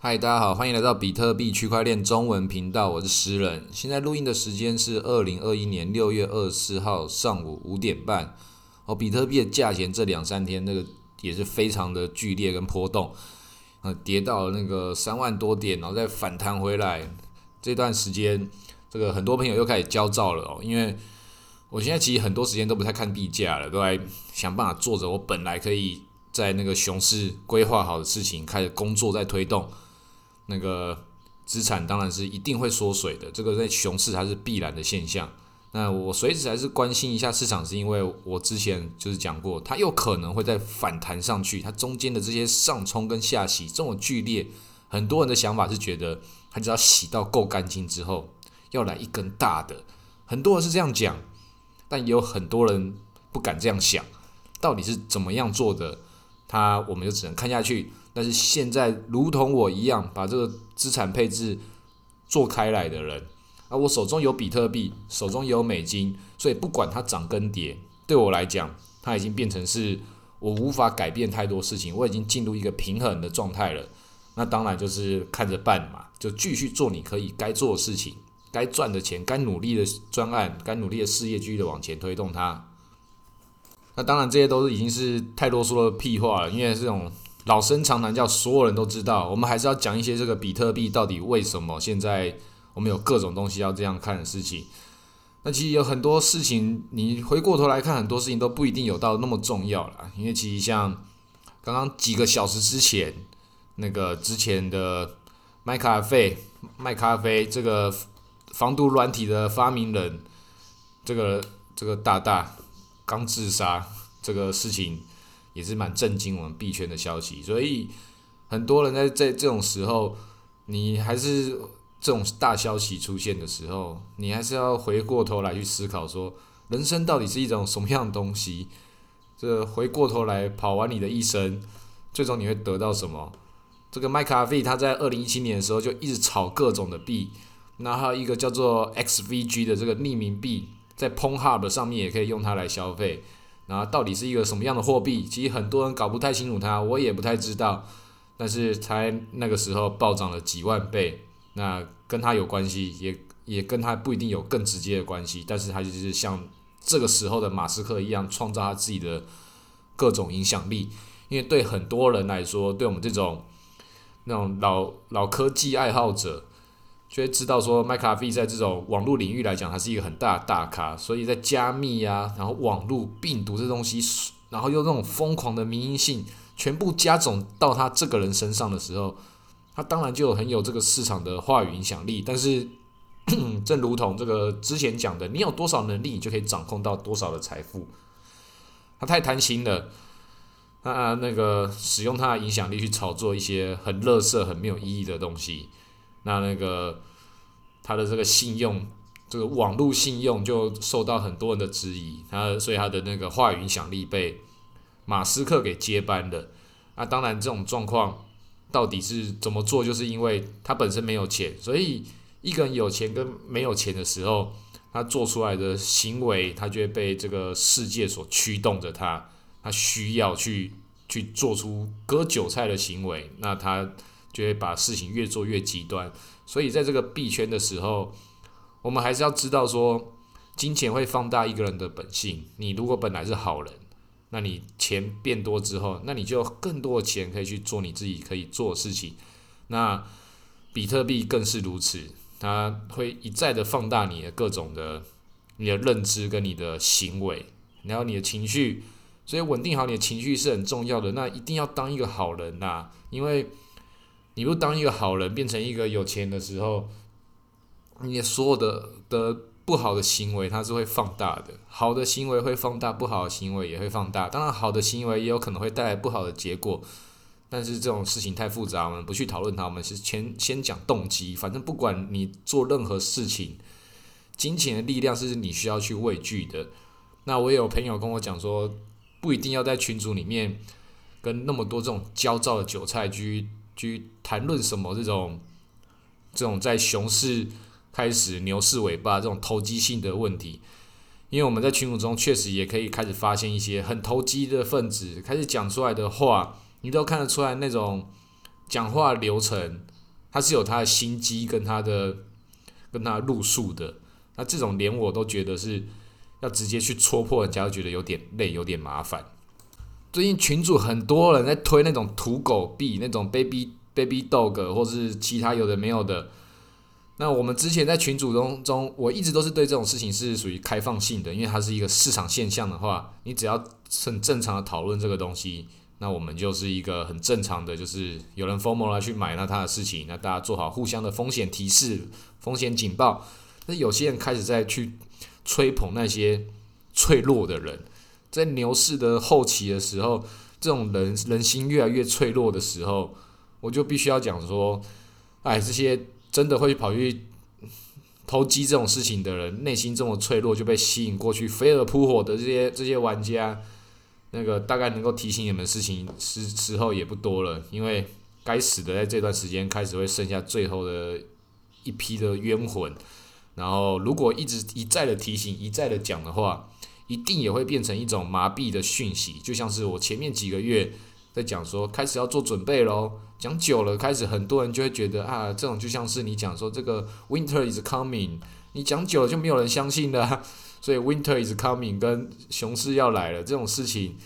嗨，大家好，欢迎来到比特币区块链中文频道，我是诗人。现在录音的时间是二零二一年六月二十四号上午五点半。哦，比特币的价钱这两三天那个也是非常的剧烈跟波动，呃，跌到了那个三万多点，然后再反弹回来。这段时间，这个很多朋友又开始焦躁了哦，因为我现在其实很多时间都不太看币价了，都在想办法做着我本来可以在那个熊市规划好的事情，开始工作在推动。那个资产当然是一定会缩水的，这个在熊市还是必然的现象。那我随时还是关心一下市场，是因为我之前就是讲过，它有可能会在反弹上去，它中间的这些上冲跟下洗这么剧烈，很多人的想法是觉得它只要洗到够干净之后，要来一根大的，很多人是这样讲，但也有很多人不敢这样想，到底是怎么样做的，他我们就只能看下去。但是现在，如同我一样把这个资产配置做开来的人，啊，我手中有比特币，手中有美金，所以不管它涨跟跌，对我来讲，它已经变成是我无法改变太多事情，我已经进入一个平衡的状态了。那当然就是看着办嘛，就继续做你可以该做的事情，该赚的钱，该努力的专案，该努力的事业，继续的往前推动它。那当然这些都是已经是太多说的屁话了，因为这种。老生常谈，叫所有人都知道。我们还是要讲一些这个比特币到底为什么现在我们有各种东西要这样看的事情。那其实有很多事情，你回过头来看，很多事情都不一定有到那么重要了。因为其实像刚刚几个小时之前，那个之前的麦咖啡，麦咖啡这个防毒软体的发明人，这个这个大大刚自杀这个事情。也是蛮震惊我们币圈的消息，所以很多人在在这种时候，你还是这种大消息出现的时候，你还是要回过头来去思考，说人生到底是一种什么样的东西？这回过头来跑完你的一生，最终你会得到什么？这个麦卡菲他在二零一七年的时候就一直炒各种的币，那还有一个叫做 XVG 的这个匿名币，在 p o n Hub 上面也可以用它来消费。然后到底是一个什么样的货币？其实很多人搞不太清楚它，我也不太知道。但是才那个时候暴涨了几万倍，那跟它有关系，也也跟它不一定有更直接的关系。但是它就是像这个时候的马斯克一样，创造他自己的各种影响力。因为对很多人来说，对我们这种那种老老科技爱好者。就会知道说，麦卡菲在这种网络领域来讲，它是一个很大的大咖。所以在加密啊，然后网络病毒这东西，然后用那种疯狂的民营性，全部加总到他这个人身上的时候，他当然就有很有这个市场的话语影响力。但是，正如同这个之前讲的，你有多少能力，你就可以掌控到多少的财富。他太贪心了，他那个使用他的影响力去炒作一些很垃圾、很没有意义的东西。那那个他的这个信用，这个网络信用就受到很多人的质疑，他所以他的那个话语影响力被马斯克给接班了。那当然这种状况到底是怎么做，就是因为他本身没有钱，所以一个人有钱跟没有钱的时候，他做出来的行为，他就会被这个世界所驱动着他，他需要去去做出割韭菜的行为，那他。就会把事情越做越极端，所以在这个币圈的时候，我们还是要知道说，金钱会放大一个人的本性。你如果本来是好人，那你钱变多之后，那你就更多的钱可以去做你自己可以做的事情。那比特币更是如此，它会一再的放大你的各种的你的认知跟你的行为，然后你的情绪，所以稳定好你的情绪是很重要的。那一定要当一个好人呐，因为。你不当一个好人，变成一个有钱的时候，你所有的的不好的行为，它是会放大的。好的行为会放大，不好的行为也会放大。当然，好的行为也有可能会带来不好的结果。但是这种事情太复杂，我们不去讨论它。我们是先先讲动机。反正不管你做任何事情，金钱的力量是你需要去畏惧的。那我也有朋友跟我讲说，不一定要在群组里面跟那么多这种焦躁的韭菜去。去谈论什么这种这种在熊市开始牛市尾巴这种投机性的问题，因为我们在群组中确实也可以开始发现一些很投机的分子开始讲出来的话，你都看得出来那种讲话流程，他是有他的心机跟他的跟他路数的。那这种连我都觉得是要直接去戳破人家，觉得有点累，有点麻烦。最近群主很多人在推那种土狗币，那种 baby baby dog，或是其他有的没有的。那我们之前在群组中中，我一直都是对这种事情是属于开放性的，因为它是一个市场现象的话，你只要很正常的讨论这个东西，那我们就是一个很正常的，就是有人疯魔来去买那他的事情，那大家做好互相的风险提示、风险警报。那有些人开始在去吹捧那些脆弱的人，在牛市的后期的时候，这种人人心越来越脆弱的时候，我就必须要讲说，哎，这些。真的会跑去投机这种事情的人，内心这么脆弱，就被吸引过去，飞蛾扑火的这些这些玩家，那个大概能够提醒你们事情时时候也不多了，因为该死的在这段时间开始会剩下最后的一批的冤魂，然后如果一直一再的提醒，一再的讲的话，一定也会变成一种麻痹的讯息，就像是我前面几个月。在讲说开始要做准备喽，讲久了开始很多人就会觉得啊，这种就像是你讲说这个 winter is coming，你讲久了就没有人相信了，所以 winter is coming 跟熊市要来了这种事情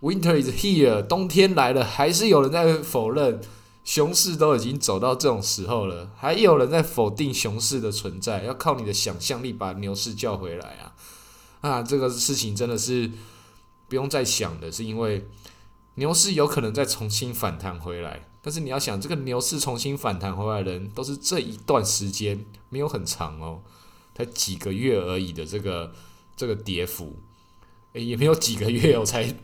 ，winter is here，冬天来了还是有人在否认，熊市都已经走到这种时候了，还有人在否定熊市的存在，要靠你的想象力把牛市叫回来啊，啊，这个事情真的是不用再想的，是因为。牛市有可能再重新反弹回来，但是你要想，这个牛市重新反弹回来的人，都是这一段时间没有很长哦，才几个月而已的这个这个跌幅，也没有几个月哦，才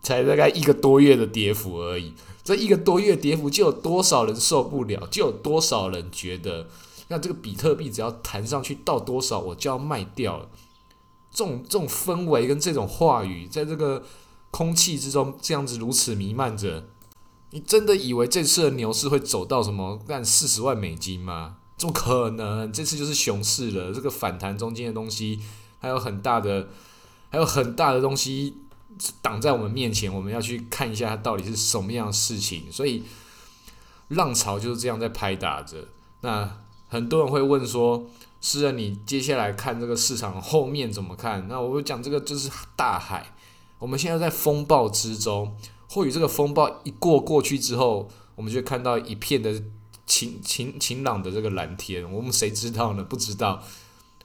才大概一个多月的跌幅而已。这一个多月跌幅，就有多少人受不了？就有多少人觉得，那这个比特币只要弹上去到多少，我就要卖掉了。这种这种氛围跟这种话语，在这个。空气之中这样子如此弥漫着，你真的以为这次的牛市会走到什么干四十万美金吗？怎么可能？这次就是熊市了。这个反弹中间的东西还有很大的，还有很大的东西挡在我们面前，我们要去看一下它到底是什么样的事情。所以浪潮就是这样在拍打着。那很多人会问说：“是啊，你接下来看这个市场后面怎么看？”那我会讲这个就是大海。我们现在在风暴之中，或许这个风暴一过过去之后，我们就看到一片的晴晴晴朗的这个蓝天。我们谁知道呢？不知道。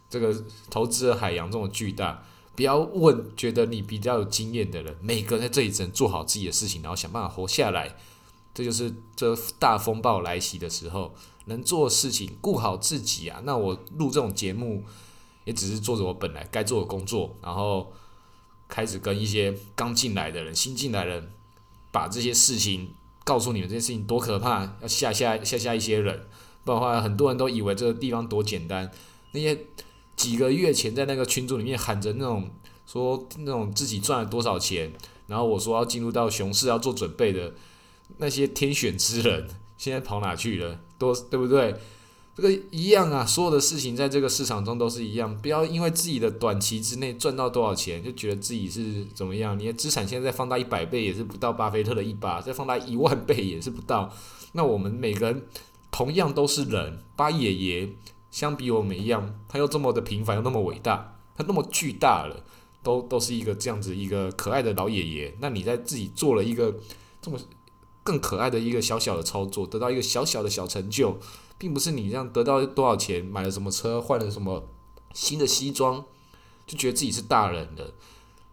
这个投资的海洋这么巨大，不要问觉得你比较有经验的人，每个人在这里只能做好自己的事情，然后想办法活下来。这就是这大风暴来袭的时候能做的事情，顾好自己啊。那我录这种节目，也只是做着我本来该做的工作，然后。开始跟一些刚进来的人、新进来的人，把这些事情告诉你们，这件事情多可怕，要吓吓吓吓一些人。不然的话，很多人都以为这个地方多简单。那些几个月前在那个群组里面喊着那种说那种自己赚了多少钱，然后我说要进入到熊市要做准备的那些天选之人，现在跑哪去了？多对不对？这个一样啊，所有的事情在这个市场中都是一样。不要因为自己的短期之内赚到多少钱，就觉得自己是怎么样。你的资产现在放大一百倍也是不到巴菲特的一把，再放大一万倍也是不到。那我们每个人同样都是人，巴爷爷相比我们一样，他又这么的平凡又那么伟大，他那么巨大了，都都是一个这样子一个可爱的老爷爷。那你在自己做了一个这么更可爱的一个小小的操作，得到一个小小的小成就。并不是你这样得到多少钱，买了什么车，换了什么新的西装，就觉得自己是大人的。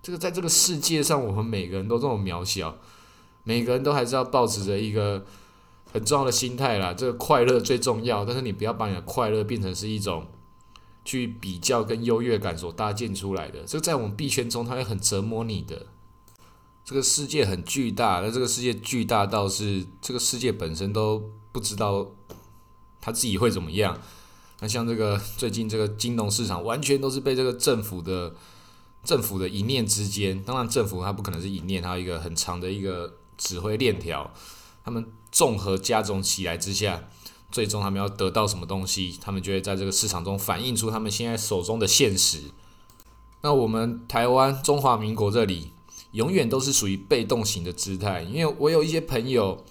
这个在这个世界上，我们每个人都这么渺小，每个人都还是要保持着一个很重要的心态啦。这个快乐最重要，但是你不要把你的快乐变成是一种去比较跟优越感所搭建出来的。这在我们币圈中，它会很折磨你的。这个世界很巨大，那这个世界巨大到是这个世界本身都不知道。他自己会怎么样？那像这个最近这个金融市场，完全都是被这个政府的政府的一念之间，当然政府它不可能是一念，它有一个很长的一个指挥链条，他们综合加总起来之下，最终他们要得到什么东西，他们就会在这个市场中反映出他们现在手中的现实。那我们台湾中华民国这里，永远都是属于被动型的姿态，因为我有一些朋友。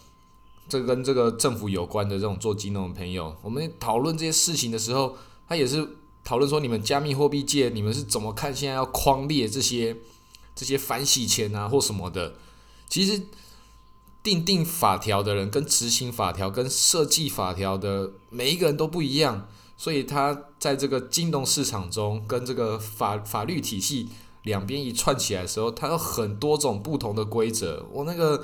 这跟这个政府有关的这种做金融的朋友，我们讨论这些事情的时候，他也是讨论说，你们加密货币界，你们是怎么看现在要框列这些这些反洗钱啊或什么的？其实定定法条的人跟执行法条跟设计法条的每一个人都不一样，所以他在这个金融市场中跟这个法法律体系两边一串起来的时候，它有很多种不同的规则。我那个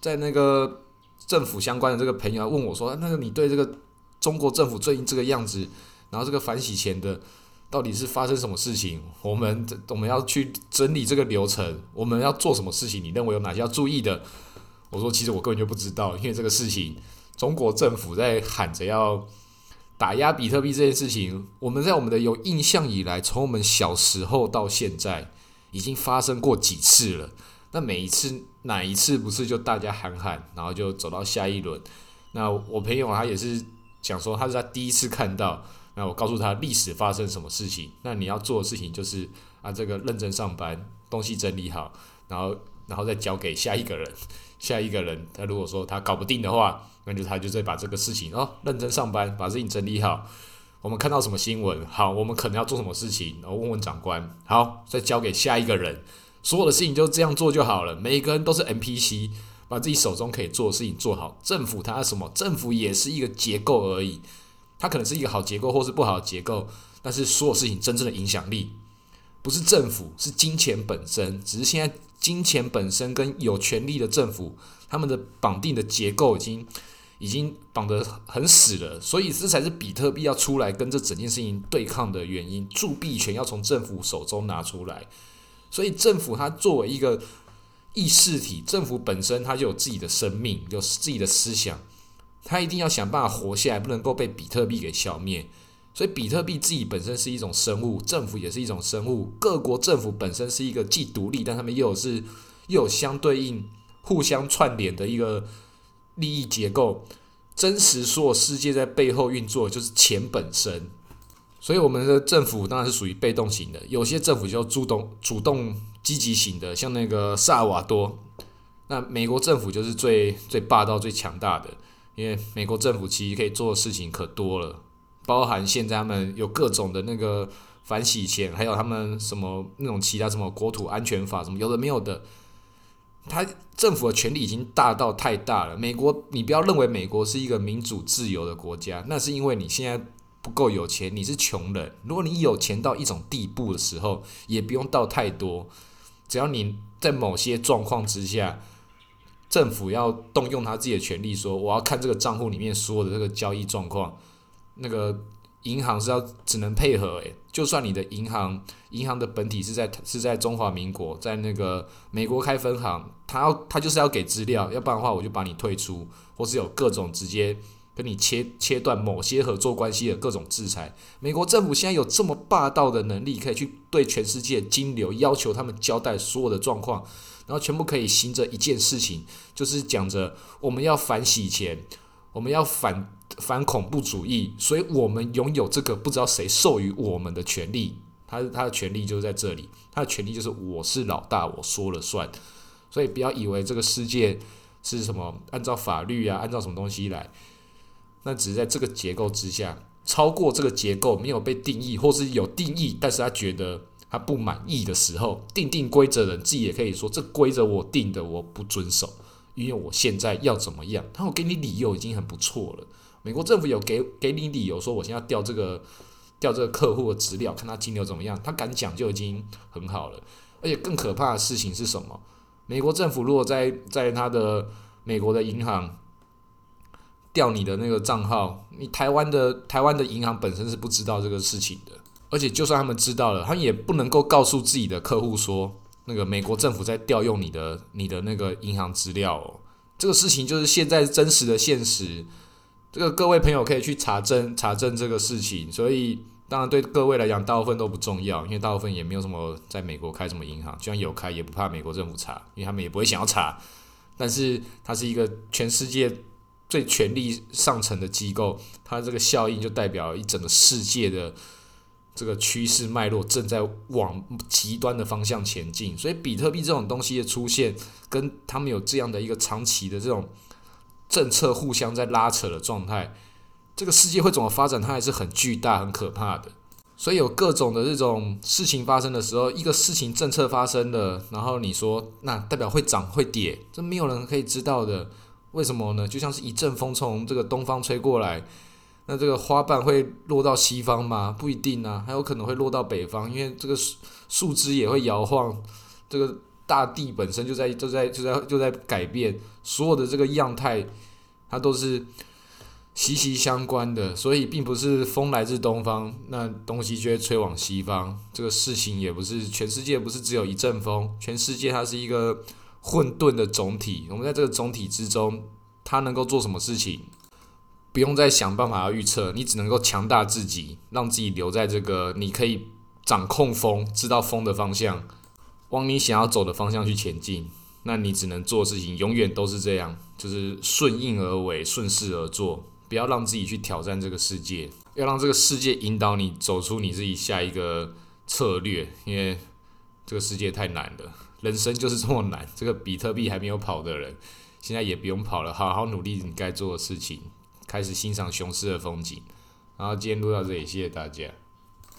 在那个。政府相关的这个朋友问我说：“那个你对这个中国政府最近这个样子，然后这个反洗钱的，到底是发生什么事情？我们我们要去整理这个流程，我们要做什么事情？你认为有哪些要注意的？”我说：“其实我根本就不知道，因为这个事情，中国政府在喊着要打压比特币这件事情，我们在我们的有印象以来，从我们小时候到现在，已经发生过几次了。”那每一次哪一次不是就大家喊喊，然后就走到下一轮？那我朋友他也是讲说，他是他第一次看到。那我告诉他历史发生什么事情。那你要做的事情就是啊，这个认真上班，东西整理好，然后然后再交给下一个人。下一个人他如果说他搞不定的话，那就他就再把这个事情哦认真上班，把事情整理好。我们看到什么新闻？好，我们可能要做什么事情？然后问问长官。好，再交给下一个人。所有的事情就这样做就好了。每一个人都是 NPC，把自己手中可以做的事情做好。政府它什么？政府也是一个结构而已，它可能是一个好结构或是不好的结构。但是所有事情真正的影响力不是政府，是金钱本身。只是现在金钱本身跟有权力的政府，他们的绑定的结构已经已经绑得很死了。所以这才是比特币要出来跟这整件事情对抗的原因。铸币权要从政府手中拿出来。所以政府它作为一个意识体，政府本身它就有自己的生命，有自己的思想，它一定要想办法活下来，不能够被比特币给消灭。所以比特币自己本身是一种生物，政府也是一种生物，各国政府本身是一个既独立，但他们又是又有相对应、互相串联的一个利益结构。真实所有世界在背后运作，就是钱本身。所以我们的政府当然是属于被动型的，有些政府就主动、主动、积极型的，像那个萨尔瓦多。那美国政府就是最最霸道、最强大的，因为美国政府其实可以做的事情可多了，包含现在他们有各种的那个反洗钱，还有他们什么那种其他什么国土安全法什么有的没有的，他政府的权力已经大到太大了。美国，你不要认为美国是一个民主自由的国家，那是因为你现在。不够有钱，你是穷人。如果你有钱到一种地步的时候，也不用到太多，只要你在某些状况之下，政府要动用他自己的权利，说我要看这个账户里面所有的这个交易状况，那个银行是要只能配合。诶，就算你的银行银行的本体是在是在中华民国，在那个美国开分行，他要他就是要给资料，要不然的话我就把你退出，或是有各种直接。跟你切切断某些合作关系的各种制裁，美国政府现在有这么霸道的能力，可以去对全世界金流要求他们交代所有的状况，然后全部可以行着一件事情，就是讲着我们要反洗钱，我们要反反恐怖主义，所以我们拥有这个不知道谁授予我们的权利，他他的权利就是在这里，他的权利就是我是老大，我说了算，所以不要以为这个世界是什么按照法律啊，按照什么东西来。那只是在这个结构之下，超过这个结构没有被定义，或是有定义，但是他觉得他不满意的时候，定定规则的人自己也可以说，这规则我定的我不遵守，因为我现在要怎么样？他我给你理由已经很不错了。美国政府有给给你理由说，我现在调这个调这个客户的资料，看他金流怎么样，他敢讲就已经很好了。而且更可怕的事情是什么？美国政府如果在在他的美国的银行。调你的那个账号，你台湾的台湾的银行本身是不知道这个事情的，而且就算他们知道了，他们也不能够告诉自己的客户说，那个美国政府在调用你的你的那个银行资料。哦。这个事情就是现在真实的现实，这个各位朋友可以去查证查证这个事情。所以当然对各位来讲，大部分都不重要，因为大部分也没有什么在美国开什么银行，就算有开也不怕美国政府查，因为他们也不会想要查。但是它是一个全世界。最权力上层的机构，它这个效应就代表一整个世界的这个趋势脉络正在往极端的方向前进。所以，比特币这种东西的出现，跟他们有这样的一个长期的这种政策互相在拉扯的状态，这个世界会怎么发展，它还是很巨大、很可怕的。所以有各种的这种事情发生的时候，一个事情政策发生了，然后你说那代表会涨会跌，这没有人可以知道的。为什么呢？就像是一阵风从这个东方吹过来，那这个花瓣会落到西方吗？不一定啊，还有可能会落到北方，因为这个树树枝也会摇晃，这个大地本身就在就在就在就在改变，所有的这个样态，它都是。息息相关的，所以并不是风来自东方，那东西就会吹往西方。这个事情也不是全世界不是只有一阵风，全世界它是一个混沌的总体。我们在这个总体之中，它能够做什么事情？不用再想办法要预测，你只能够强大自己，让自己留在这个你可以掌控风，知道风的方向，往你想要走的方向去前进。那你只能做事情，永远都是这样，就是顺应而为，顺势而做。不要让自己去挑战这个世界，要让这个世界引导你走出你自己下一个策略，因为这个世界太难了，人生就是这么难。这个比特币还没有跑的人，现在也不用跑了，好好努力你该做的事情，开始欣赏雄狮的风景。然后今天录到这里，谢谢大家。